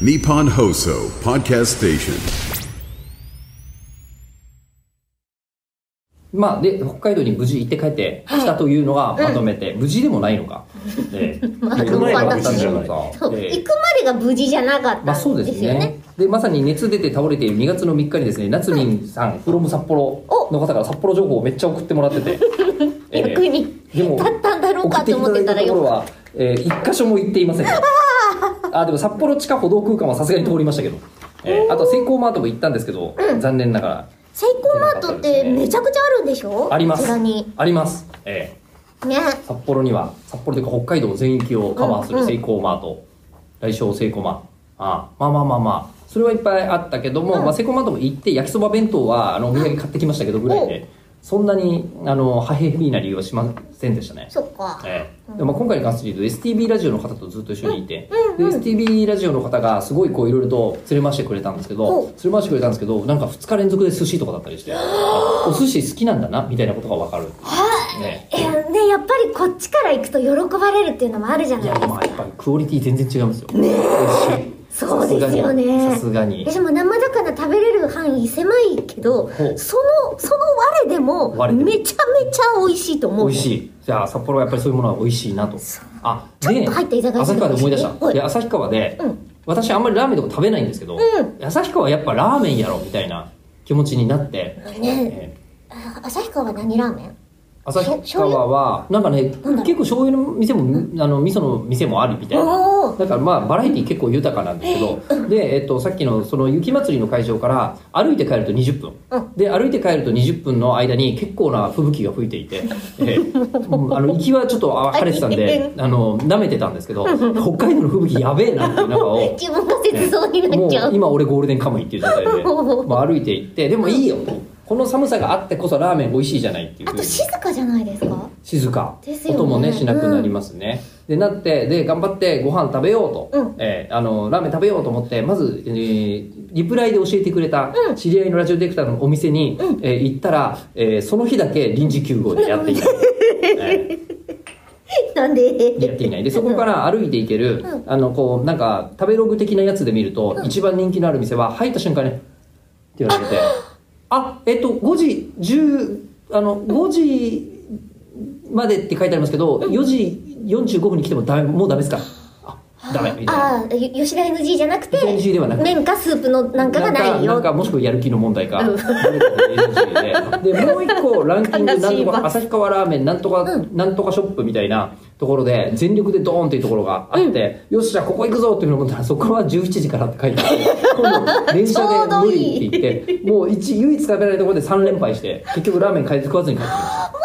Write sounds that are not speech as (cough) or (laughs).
Nippon Hoso Podcast Station. まあ、で、北海道に無事行って帰ってきたというのがまとめて、無事でもないのか。ええ。まあいろいろあったん私じゃないそう、ええ。行くまでが無事じゃなかったまあそうんでね。ですすよね。でまさに熱出て倒れている2月の3日にですね夏民さん、フロム札幌の方から札幌情報をめっちゃ送ってもらってて、(laughs) ええ。逆にでもだったんだろう送っていかと思ってたらよた。だいたところは、えー、一箇所も行っていません (laughs) あでも札幌地下歩道空間はさすがに通りましたけど、えーあとセイコーマートも行ったんですけど、残念ながら。セイコーマートってめちゃくちゃあるんでしょ？あります。あります、えー。ね。札幌には札幌というか北海道全域をカバーすうんうん。るセイコーマート、来週セイコーマあまあまあまあまあ。それはいっぱいあったけども、まあ、セイコーマートも行って焼きそば弁当はあのお土産買ってきましたけどぐらいでそんなにあのハヘビーな理由はしませんでしたね。そっか。ええ。でもまあ今回に関して言うと STB ラジオの方とずっと一緒にいて、で STB ラジオの方がすごいこういろいろと連れ回してくれたんですけど連れ回してくれたんですけどなんか2日連続で寿司とかだったりしてあお寿司好きなんだなみたいなことが分かる、ね、えねやっぱりこっちから行くと喜ばれるっていうのもあるじゃいないですか。やでもやっぱりクオリティ全然違いますよ。ねそうですよね。さすがに。私も生魚食べれる範囲狭いけどそのその我でもめちゃめちゃ美味しいと思う。美味しい。じゃあ札幌はやっぱりそういうものは美味しいなと。あちょっと入っていただいて旭川で思い出しはい。たで旭川で、うん。私あんまりラーメンとか食べないんですけど、ん。旭川はやっぱラーメンやろみたいな気持ちになって、ねえ。あ旭川は何ラーメン？旭川はなんかね結構醤油の店もあの味噌の店もあるみたいな。だからまあバラエティ結構豊かなんですけど。で、えっと、さっきのその雪祭りの会場から歩いて帰ると20分、うん。で歩いて帰ると20分の間に結構な吹雪が吹いていて、(laughs) えーあの行きはちょっとあ晴れてたんであの舐めてたんですけど北海道の吹雪やべえなっていう中を。(laughs) 自分が切そうになっちゃう。もう今俺ゴールデンカムイっていう状態で、(laughs) まあ、歩いていってでもいいよとこの寒さがあってこそラーメン美味しいじゃないっていうあと静かじゃないですか？静か、ですよね。音もねしなくなりますね、でなってで頑張ってご飯食べようと、うん。えーあのラーメン食べようと思ってまず、えーリプライで教えてくれたうん。知り合いのラジオディレクターのお店に、えー行ったら、えーその日だけ臨時休業でやっていない、え (laughs) なんで？ー。やっていない。でそこから歩いていける、うん。あのこうなんか食べログ的なやつで見ると、一番人気のある店は入った瞬間ねって言われてあえっと5時10あの5時までって書いてありますけど、4時45分に来てもダメもうダメですか？あダメ。みたいなああゆ吉田 NG じゃなくて NG ではなくて。麺かスープのなんかがないなんかよなんかもしくはやる気の問題か、うん。(laughs) ででもう一個ランキングなんとかわ旭川ラーメンなんとか、うなんとかショップみたいなところで全力でドーンっていうところがあって、よしじゃあここ行くぞっていうのを思ったらそこは11時からって書いてあって今度電車で無理って言って (laughs) もう一唯一食べられるところで3連敗して結局ラーメン買い食わずに帰ってきました